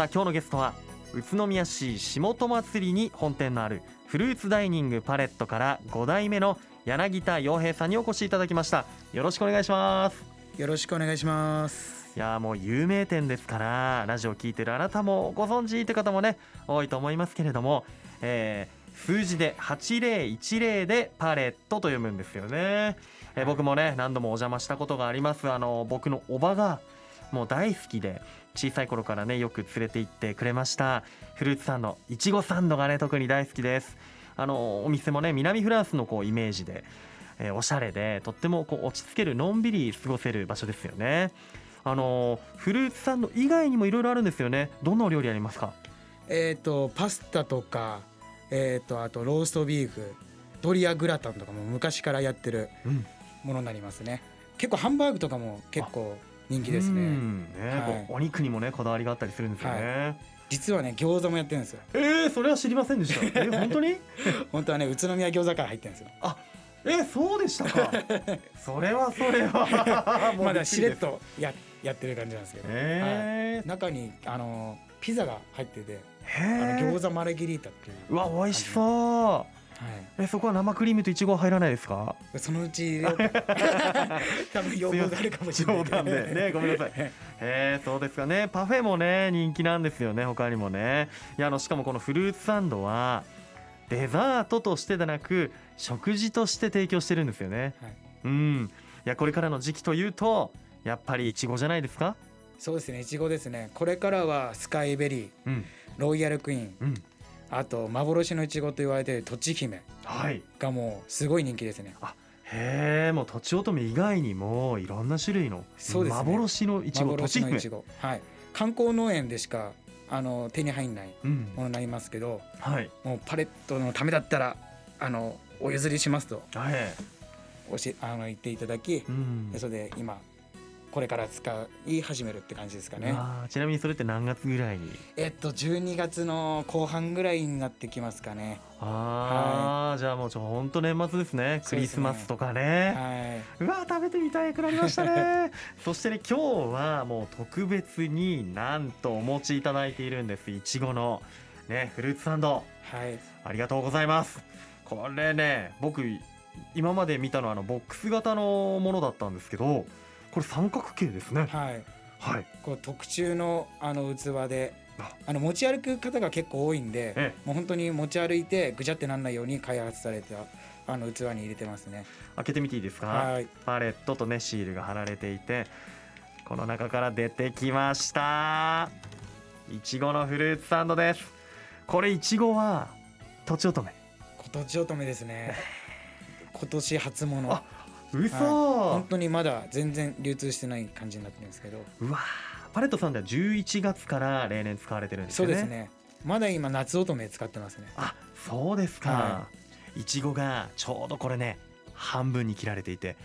さあ今日のゲストは宇都宮市下戸祭りに本店のあるフルーツダイニングパレットから5代目の柳田洋平さんにお越しいただきました。よろしくお願いします。よろしくお願いします。いやーもう有名店ですからラジオ聞いてるあなたもご存知って方もね多いと思いますけれども、えー数字で8010でパレットと読むんですよね、えー僕もね何度もお邪魔したことがあります。あの僕のおばがもう大好きで小さい頃からねよく連れて行ってくれました。フルーツサンドいちごサンドがね特に大好きです。あのお店もね南フランスのこうイメージで、えーおしゃれでとってもこう落ち着けるのんびり過ごせる場所ですよね。あのフルーツサンド以外にもいろいろあるんですよね。どんなお料理ありますか？えっ、とパスタとかえっ、とあとローストビーフドリアグラタンとかも昔からやってるうん。ものになりますね。結構ハンバーグとかも結構人気ですうねんねお肉にもねこだわりがあったりするんですよね、実はね餃子もやってるんですよ。えー、それは知りませんでした。え 本当に？本当はね宇都宮餃子から入ってるんですよ。えそうでしたか。それはそれは。まだしれっとややってる感じなんですけど、えはい。中にあのピザが入っててー、あの餃子マルゲリータっていううわ美味しそう。はえそこは生クリームとイチゴは入らないですか？い、そのうち 多分要望があるかもしれない。でね。ごめんなさい。へえそうですかね。パフェもね人気なんですよね他にもね。いやあのしかもこのフルーツサンドはデザートとしてでなく食事として提供してるんですよね、はい。うん。いやこれからの時期というとやっぱりイチゴじゃないですか？そうですねいちごですね。これからはスカイベリーうん。ロイヤルクイーンうんあと幻のいちごと言われているとち姫はい。がもうすごい人気ですね。へえもうとちおとめ以外にもいろんな種類の幻のいちごとち姫幻のいちごはい。観光農園でしかあの手に入んないうん。ものになりますけどはい。もうパレットのためだったらあのお譲りしますとはい。教えあの言っていただきうん。それで今これから使い始めるって感じですかね。ちなみにそれって何月ぐらいに？えっと12月の後半ぐらいになってきますかね。ああ、じゃあもうちょ本当年末ですね。クリスマスとかね。はうわー食べてみたくなりましたね。そしてね今日はもう特別になんとお持ちいただいているんです。いちごのねフルーツサンド。いはい。ありがとうございます。これね僕今まで見たのはあのボックス型のものだったんですけどこれ三角形ですね。はい。はい。こう特注のあの器であ。あの持ち歩く方が結構多いんでえもう本当に持ち歩いてぐちゃってなんないように開発されたあの器に入れてますね。開けてみていいですか？はい。パレットとねシールが貼られていてこの中から出てきました。いちごのフルーツサンドです。これいちごはとちおとめ。今年乙女ですね。今年初物あ嘘、本当にまだ全然流通してない感じになってるんですけど。うわー。パレットさんでは11月から例年使われてるんですよね。そうですね。まだ今夏乙女使ってますね。あそうですか、はい。ちごがちょうどこれね半分に切られていて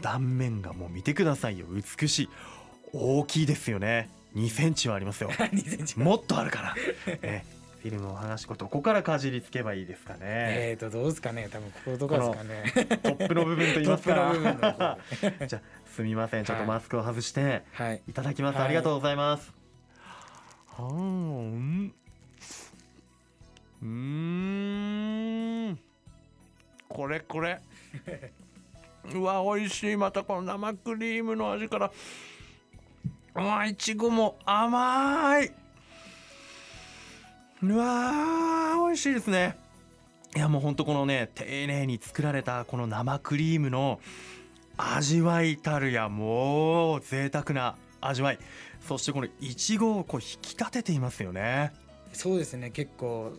断面がもう見てくださいよ。美しい。大きいですよね。2センチはありますよ。2センチもっとあるから、ね、フィルムを剥がしこどこからかじりつけばいいですかね、えーとどうですかね。多分こことかですかね。トップの部分と言いますか。じゃあすみません。ちょっとはいマスクを外してはい。いただきます、はいありがとうございます。はーん。うーん。これこれ。うわ美味しい。またこの生クリームの味から。うわいちごも甘いうわー美味しいですね。いやもうほんとこのね丁寧に作られたこの生クリームの味わいたるやもう贅沢な味わい。そしてこのいちごをこう引き立てていますよね。そうですね。結構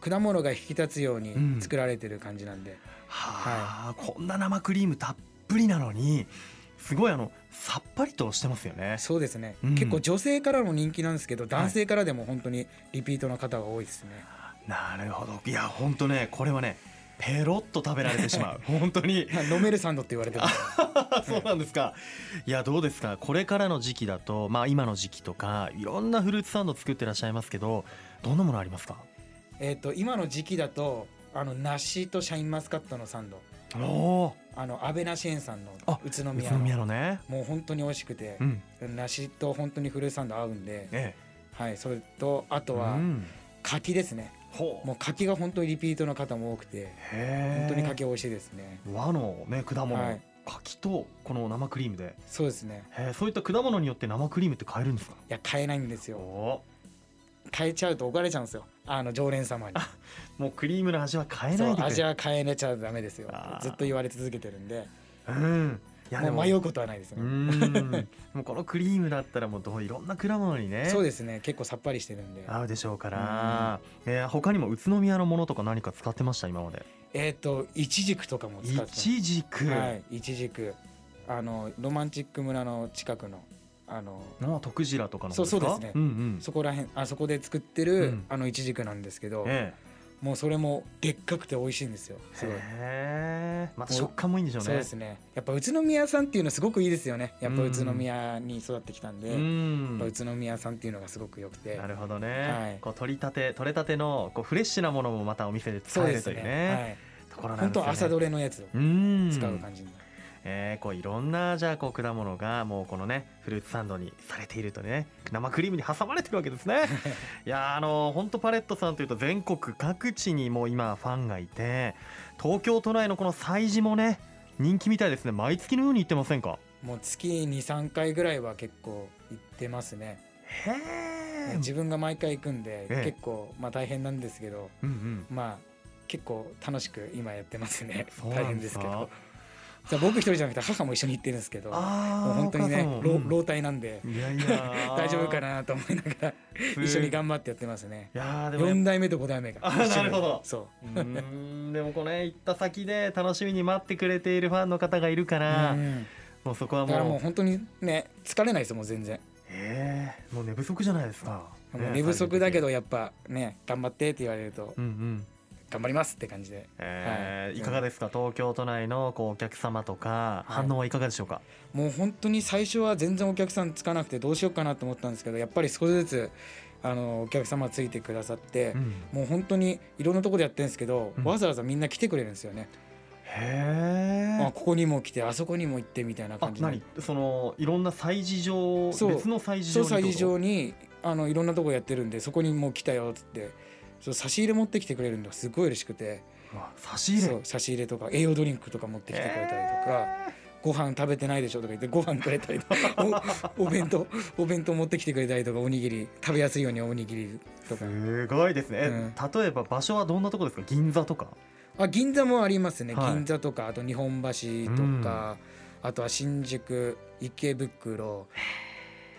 果物が引き立つよううん。に作られてる感じなんで、はあ、こんな生クリームたっぷりなのにすごいあのさっぱりとしてますよね。そうですね、うん。結構女性からも人気なんですけど男性からでも本当にリピートの方が多いですね、なるほど。いやほんとねこれはねペロッと食べられてしまう。本当に。飲めるサンドって言われてます。そうなんですか。いやどうですか？これからの時期だとまあ今の時期とかいろんなフルーツサンド作ってらっしゃいますけどどんなものありますか？えっと今の時期だとあの梨とシャインマスカットのサンド。おおあの安倍梨園さんのあ宇都宮宇都宮ののね。もう本当に美味しくてう、ん。梨と本当にフルーツサンド合うんで、えはいそれとあとはうん。柿ですね。ほう。もう柿が本当にリピートの方も多くてへ本当に柿美味しいですね。和のね果物、はい。柿とこの生クリームで。そうですね。そういった果物によって生クリームって買えるんですか？いや買えないんですよお買えちゃうと怒られちゃうんですよ。あの常連様に。もうクリームの味は変えそないうで味は変えれちゃダメですよ。ずっと言われ続けてるんで。うん。いや迷うことはないですうねん。もうこのクリームだったらもうどういろんな果物にね。そうですね。結構さっぱりしてるんで。合うでしょうから、えー他にも宇都宮のものとか何か使ってました今まで？えっといちじくとかも使っていちじく、はいいちじくあのロマンチック村の近くのあのあ徳次郎とかの方ですか？そうそうですね。うんうん。そこら辺あそこで作ってる、うん。あのいちじくなんですけど、えもうそれもでっかくて美味しいんですよ。えすごい。へえ。また食感もいいんでしょうね。そうですね。やっぱ宇都宮さんっていうのすごくいいですよね。やっぱうん宇都宮に育ってきたんで、うん。ぱ宇都宮さんっていうのがすごく良くて。なるほどね、はい。こう取りたて取れたてのこうフレッシュなものもまたお店で使えるというね。ねところはい本なんですよね。当朝どれのやつをうん使う感じになる、えーこういろんなじゃあこう果物がもうこのねフルーツサンドにされているとね生クリームに挟まれてるわけですね。いやーあの本当パレットさんというと全国各地にもう今ファンがいて東京都内のこの催事もね人気みたいですね。毎月のように行ってませんか？もう月23回ぐらいは結構行ってますね。へえ自分が毎回行くんで、ええ。結構まあ大変なんですけどうんうん。まあ結構楽しく今やってますね。大変ですすけどじゃあ僕一人じゃなくて母も一緒に行ってるんですけどもう本当にね老体なんでいやいや。大丈夫かなと思いながら一緒に頑張ってやってますね。いやーでもやっ4代目と5代目が。なるほど。そう。うでもこれ行った先で楽しみに待ってくれているファンの方がいるから、うん。もうそこはだからももうう本当にね疲れないですもう全然。ええもう寝不足じゃないですか、もう寝不足だけどどやっぱね頑張ってって言われると。うんうん頑張りますって感じで。えーはい。いかがですか？東京都内のこうお客様とかはい。反応はいかがでしょうか、もう本当に最初は全然お客さんつかなくてどうしようかなと思ったんですけどやっぱり少しずつあのお客様ついてくださって、うん。もう本当にいろんなところでやってるんですけど、うん。わざわざみんな来てくれるんですよね、へえあここにも来てあそこにも行ってみたいなあ感じで。何？そのいろんな催事場そう。別の催事そう催事場にってこと？場にあのいろんなとこやってるんでそこにもう来たよっつってそう差し入れ持ってきてくれるのがすごい嬉しくて。差し入れ？差し入れとか栄養ドリンクとか持ってきてくれたりとか、ご飯食べてないでしょとか言ってご飯くれたりとか おお弁当お弁当持ってきてくれたりとかおにぎり食べやすいようにおにぎりとか。すごいですね、えうん。例えば場所はどんなとこですか？銀座とか？あ銀座もありますね、はい。銀座とかあと日本橋とか、あとは新宿池袋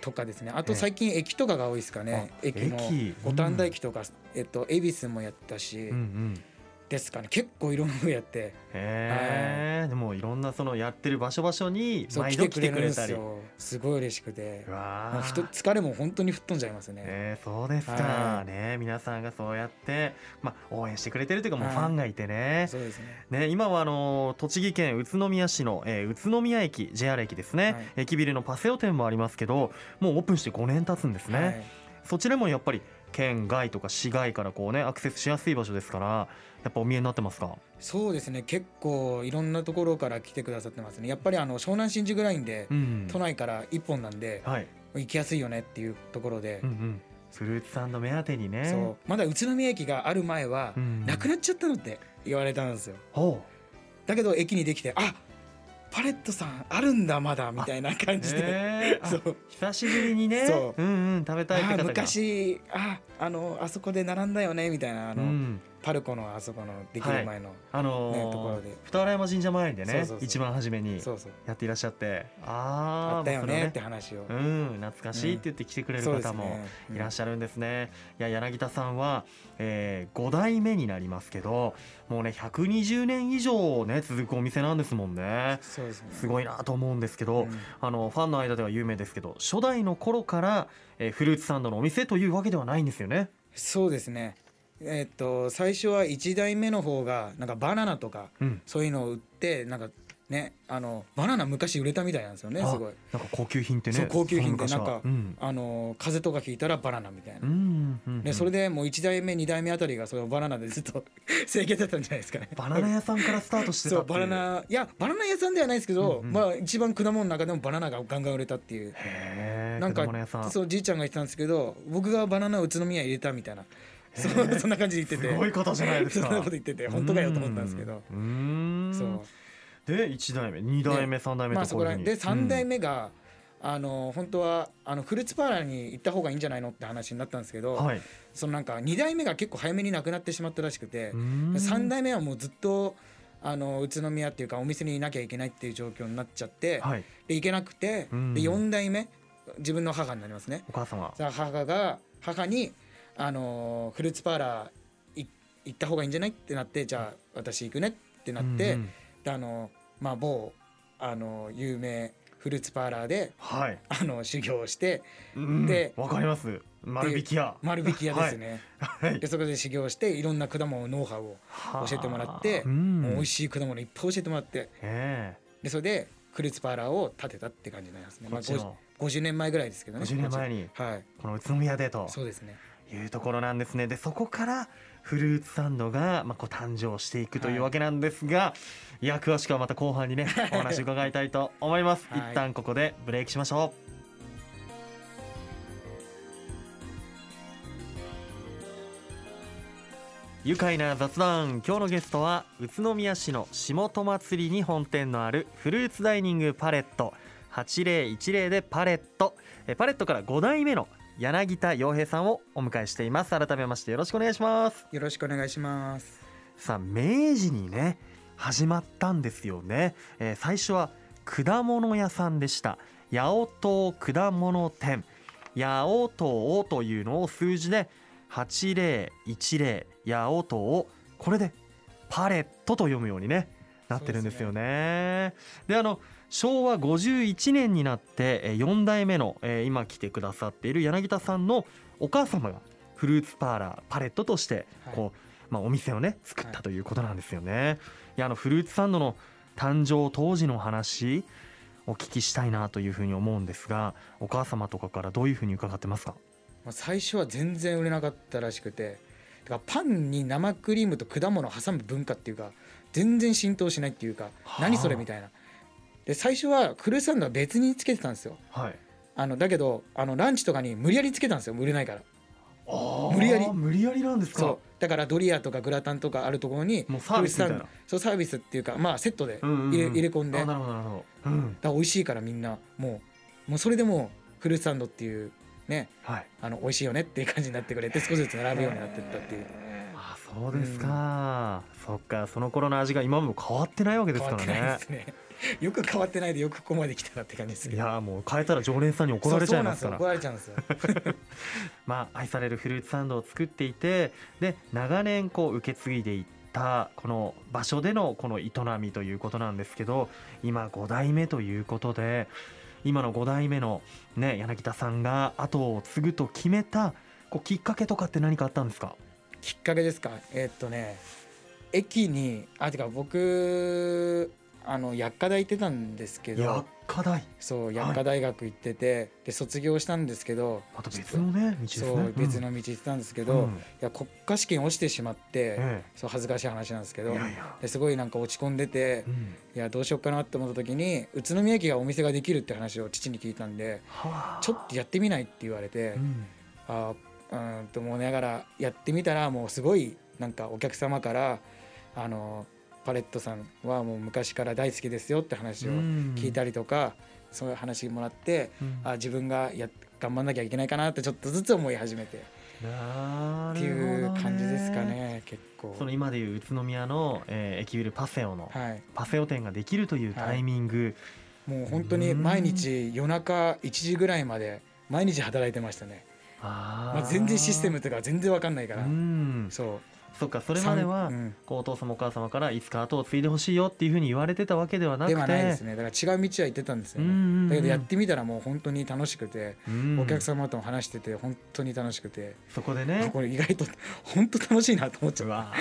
とかですね。あと最近駅とかが多いですかね、あ駅も。駅？五反田駅とか、えっと恵比寿もやったし、うんうんですかね。結構いろんなのやって。へえ、でもいろんなそのやってる場所場所に毎度来来てくれたりですよ。すごい嬉しくて。うわふと疲れも本当に吹っ飛んじゃいますね、えー、そうですか、はい。ね皆さんがそうやって、まあ、応援してくれてるというかもうはい。ファンがいてね,、そうですね。ね今はあの栃木県宇都宮市の、えー宇都宮駅 JR 駅ですね、はい。駅ビルのパセオ店もありますけどもうオープンして5年経つんですね、はいそちらもやっぱり県外とか市外からこうねアクセスしやすい場所ですからやっぱお見えになってますか？そうですね。結構いろんなところから来てくださってますね。やっぱりあの湘南新宿ラインでうん都内から一本なんではい、行きやすいよねっていうところで。うんうん、フルーツサンド目当てにね。そう。まだ宇都宮駅がある前はうんなくなっちゃったのって言われたんですよ。ほだけど駅にできてあパレットさんあるんだまだみたいな感うじで、えー。あそう。久しぶりにね。そう。うんうん食べたいってあ方が昔ああのあそこで並んだよねみたいなあの、うんパルコのあそこのできる前の、あのーねところで。二原山神社前でね一番初めにやっていらっしゃって。あーあったよねって話を、うん懐かしいって言って来てくれる方もね。いらっしゃるんですね。いや柳田さんは、えー、5代目になりますけどもうね120年以上ね続くお店なんですもんね。そうですね。すごいなと思うんですけど、うん。あのファンの間では有名ですけど初代の頃から、えーフルーツサンドのお店というわけではないんですよね。そうですねえっと最初は1代目の方がなんかバナナとかうん、そういうのを売ってなんかねあのバナナ昔売れたみたいなんですよねあすごい。なんか高級品ってねそう高級品でその昔は。なんかうん。あの風邪とかひいたらバナナみたいな、うんうんうん。うんでそれでもう1代目2代目あたりがそのバナナでずっと 生計だったんじゃないですかね。バナナ屋さんからスタートしてたそうバナナいやバナナ屋さんではないですけど、うんうん。まあ一番果物の中でもバナナがガンガン売れたっていう。なんかそうじいちゃんが言ってたんですけど僕がバナナを宇都宮入れたみたいなそう そんな感じで言ってて。すごいことじゃないですか。そんなこと言ってて。本当かよと思ったんですけど。うーん。そう。で1代目。2代目3代目まあとこういうで3代目目が、あの本当はあのフルーツパーラーに行った方がいいんじゃないのって話になったんですけど、はい。そのなんか2代目が結構早めに亡くなってしまったらしくてうー、ん。3代目はもうずっとあの宇都宮っていうかお店にいなきゃいけないっていう状況になっちゃって、はい。で行けなくて、うん。で4代目自分の母になりますね。お母様。母が母にあのフルーツパーラーい行った方がいいんじゃない？ってなってじゃあ私行くねってなって、うんうんであのまあ某あの有名フルーツパーラーではい。あの修行をしてうんでわかります。丸引き屋。丸引き屋ですね、はい。でそこで修行していろんな果物のノウハウを教えてもらってはあうん。もう美味しい果物いっぱい教えてもらってえ。でそれでフルーツパーラーを建てたって感じになりますね、まあ、えこっちの50 50年前ぐらいですけどね。50年前に。はい。この宇都宮でと。そうですねいうところなんですね。でそこからフルーツサンドがまあこう誕生していくというわけなんですが、い、や詳しくはまた後半にね お話伺いたいと思います、はい。一旦ここでブレイクしましょう。愉快な雑談。今日のゲストは宇都宮市の下戸祭りに本店のあるフルーツダイニングパレット。8010でパレット。えパレットから5代目の柳田洋平さんをお迎えしています。改めましてよろしくお願いします。よろしくお願いします。さあ明治にね始まったんですよね、えー最初は果物屋さんでした。八百島果物店。八百島というのを数字で8010八百島これでパレットと読むようにねなってるんですよね。であの昭和51年になって4代目のえー今来てくださっている柳田さんのお母様がフルーツパーラーパレットとしてはい。こう、まあ、お店をね作っはいたということなんですよね。い。やあのフルーツサンドの誕生当時の話お聞きしたいなというふうに思うんですがお母様とかからどういうふうに伺ってますか？まあ最初は全然売れなかったらしくてだからパンに生クリームと果物を挟む文化っていうか全然浸透しないっていうかはあ。何それみたいなで最初はフルーツサンドは別につけてたんですよ。はい。あのだけどあのランチとかに無理やりつけたんですよ売れないから。無理やり。無理やりなんですか？そう。だからドリアとかグラタンとかあるところにもうサービスそうサービスっていうかまあセットでうんうんうん。入れ,、入れ込んで。なるほどなるほど、うん。ら美味しいからみんな。もうもうそれでもうフルーツサンドっていうねはい。あの美味しいよねっていう感じになってくれて少しずつ並ぶようになってったっていう。あそうですか、そっか。その頃の味が今も変わってないわけです変わってないからねですね よく変わってないでよくここまで来たなって感じですけど。いやもう変えたら常連さんに怒られちゃいますから。そうそうなんですよ怒られちゃうんですよ。まあ、愛されるフルーツサンドを作っていてで長年こう受け継いでいったこの場所でのこの営みということなんですけど今5代目ということで今の5代目の、ね、柳田さんが後を継ぐと決めたこうきっかけとかって何かあったんですか？きっかけですか？えーっとね駅にあてか僕あの薬科大行ってたんですけ薬ど科大？そう薬科大学行ってて、で卒業したんですけどまた別のね道ですね。そう別うん。の道行ってたんですけうど、いんや国家試験落ちてしまって、えそう恥ずかしい話なんですけどですごいなんか落ち込んでてうん。いやどうしようかなって思った時に宇都宮駅がお店ができるって話を父に聞いたんではあ。ちょっとやってみないって言われて、うん。あーうーんと思いながらやってみたらもうすごいなんかお客様からあのパレットさんはもう昔から大好きですよって話を聞いたりとか、そういう話もらってうん。あ自分がや頑張んなきゃいけないかなってちょっとずつ思い始めて。っなるほどねていう感じですかね結構。その今でいう宇都宮の、えー駅ビルパセオの、はい。パセオ店ができるというタイミング、もう本当に毎日夜中1時ぐらいまで毎日働いてましたね。あまあ、全然システムムとか全然わかんないから、うん。そうそっかそれまでは、こうお父様お母様からいつか後を継いでほしいよっていうふうに言われてたわけではなくて。ではないですね。だから違う道は行ってたんですようんうんうんねだけどやってみたらもう本当に楽しくて、うんお客様とも話してて本当に楽しくて、そこでね。これ意外と 本当楽しいなと思っちゃう。うわ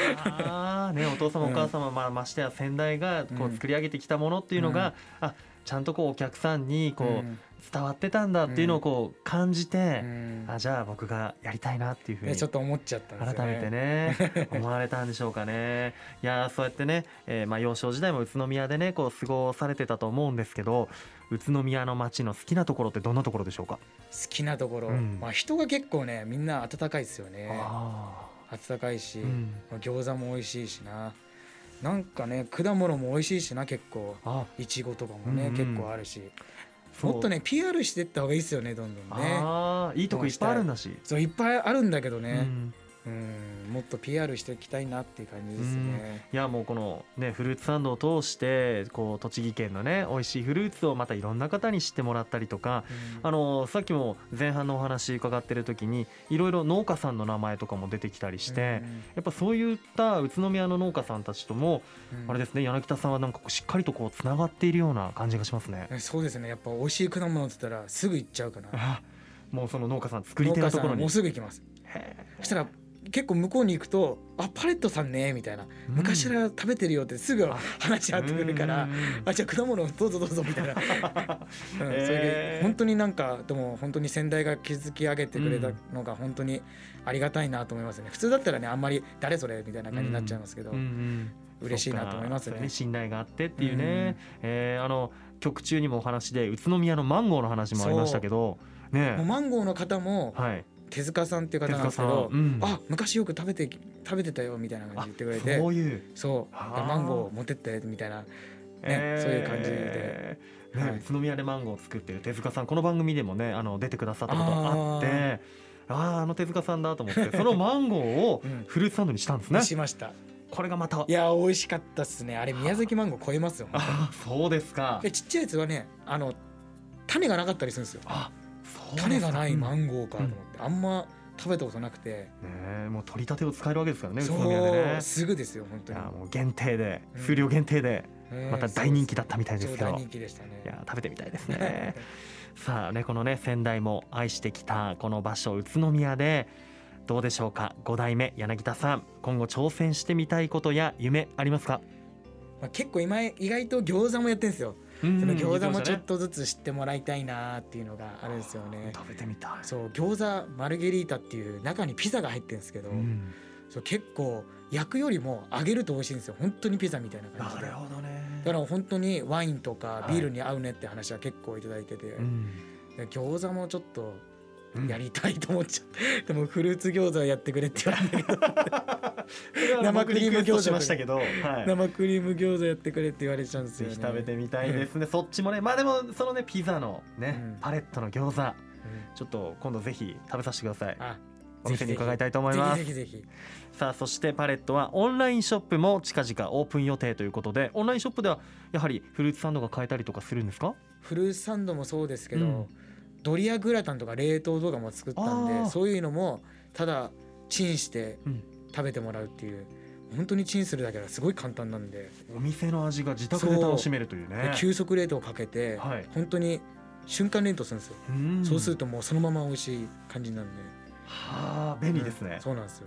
ーねお父様お母様、まあ、ましてや先代がこううん。作り上げてきたものっていうのが、あちゃんとこうお客さんにこう、うん。伝わってたんだっていうのをこう感じてう、ん。あじゃあ僕がやりたいなっていうふうにねちょっと思っちゃったんですよ改ねめてね 思われたんでしょうかね。いやーそうやってね、えーまあ、幼少時代も宇都宮でねこう過ごされてたと思うんですけど宇都宮の街の好きなところってどんなところでしょうか、好きなところ、うん。まあ人が結構ねみんな温かいですよね。あ温かいし、ー、うん、まあ餃子も美味しいしななんかね果物も美味しいしな結構。あ。いちごとかもね、うん。うん結構あるし。もっとね PR していった方がいいですよねどんどんね。あーいいとこいっぱいあるんだし、そういっぱいあるんだけどうね、んうん、もっと PR していきたいなっていう感じですね。いやもうこのねフルーツサンドを通してこう栃木県のね美味しいフルーツをまたいろんな方に知ってもらったりとかうん。あのさっきも前半のお話伺ってる時にいろいろ農家さんの名前とかも出てきたりして、やっぱそういった宇都宮の農家さんたちとも、うん。あれですね柳田さんはなんかこうしっかりとこうつながっているような感じがしますね。うんそうですね。やっぱ美味しい果物って言ったらすぐ行っちゃうかな。あもうその農家さん作り手のところに。もうすぐ行きます。へそしたら結構向こうに行くと「あパレットさんね」みたいな「うん。昔から食べてるよ」ってすぐ話し合ってくるからうん。うんうん「あじゃあ果物どうぞどうぞ」みたいな、うんそれで本当になんかでも本当に先代が築き上げてくれたのが本当にありがたいなと思いますね。普通だったらねあんまり「誰それ?」みたいな感じになっちゃいますけど、うんうん。嬉しいなと思いますね。信頼があってっていうね、えーあの曲中にもお話で宇都宮のマンゴーの話もありましたけど。ねマンゴーの方もはい手塚さんっていう方なんですけどうん。あ昔よく食べて食べてたよみたいな感じで言ってくれてそういう、そう。マンゴー持ってってみたいなそういう感じで。えーねはい。宇都宮でマンゴーを作ってる手塚さんこの番組でもねあの出てくださったことあってああーあの手塚さんだと思って そのマンゴーをうんフルーツサンドにしたんですね、しました。これがまたいや美味しかったっすね。あれ宮崎マンゴー超えますよああそうですか。でちっちゃいやつはねあの種がなかったりするんですよ。あ種がないマうん。ンゴーかと思って、あんま食べたことなくて、ねえもう取り立てを使えるわけですからね宇そ都宮でね。うすぐですよ本当に。いやもう限定でうん。数量限定でねまた大人気だったみたいですけど、そう大人気でしたね。いや食べてみたいですね。さあねこのね先代も愛してきたこの場所宇都宮でどうでしょうか？5代目柳田さん今後挑戦してみたいことや夢ありますか？まあ、結構今意外と餃子もやってるんですよ、そその餃子もちょっとずつ知ってもらいたいなっていうのがあるんですよね。食べてみたい。そう餃子マルゲリータっていう中にピザが入ってるんですけど、うん。そう結構焼くよりも揚げると美味しいんですよ。本当にピザみたいな感じで。なるほどね。だから本当にワインとかはいビールに合うねって話は結構いただいてて、うん。で餃子もちょっとうんやりたいと思っちゃって、でもフルーツ餃子やってくれって言われたけど生クリーム餃子しましたけど、はい、生クリーム餃子やってくれって言われちゃうんですよね。ぜひ食べてみたいですね、そっちもねまあでもそのねピザのね、うん。パレットの餃子。うん。ちょっと今度ぜひ食べさせてください。あお店に伺いたいと思います。ぜひぜひぜひ。さあそしてパレットはオンラインショップも近々オープン予定ということでオンラインショップではやはりフルーツサンドが買えたりとかするんですか？フルーツサンドもそうですけど、うんドリアグラタンとか冷凍動画も作ったんでそういうのもただチンしてうん。食べてもらうっていう。本当にチンするだけですごい簡単なんで、お店の味が自宅で楽しめるというでね急速冷凍かけて、はい。本当に瞬間冷凍するんですよ、うん。そうするともうそのまま美味しい感じなんで。はあ便利ですね、そうなんですよ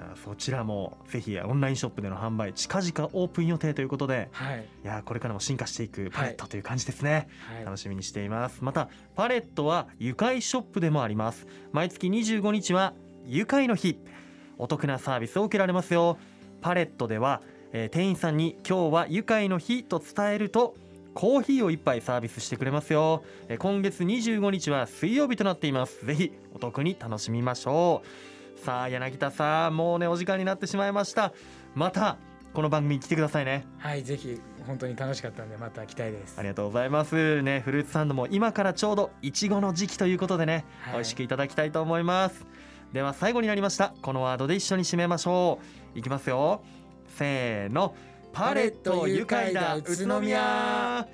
じゃあそちらもぜひオンラインショップでの販売近々オープン予定ということではい。いやこれからも進化していくパレットという感じですね、はい。楽しみにしています。またパレットは愉快ショップでもあります。毎月25日は愉快の日。お得なサービスを受けられますよ。パレットでは、えー店員さんに今日は愉快の日と伝えるとコーヒーを一杯サービスしてくれますよ。えー今月25日は水曜日となっています。ぜひお得に楽しみましょうさあ柳田さんもうねお時間になってしまいました。またこの番組に来てくださいね。はいぜひ本当に楽しかったんでまた来たいです。ありがとうございます。ねフルーツサンドも今からちょうどいちごの時期ということでね、はい。美味しくいただきたいと思います。では最後になりました。このワードで一緒に締めましょう。いきますよ。せーの。パレット愉快だ宇都宮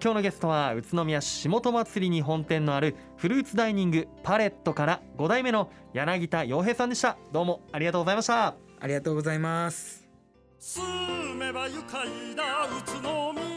今日のゲストは宇都宮市下祭りに本店のあるフルーツダイニングパレットから5代目の柳田洋平さんでした。どうもありがとうございました。ありがとうございます。住めば愉快だ宇都宮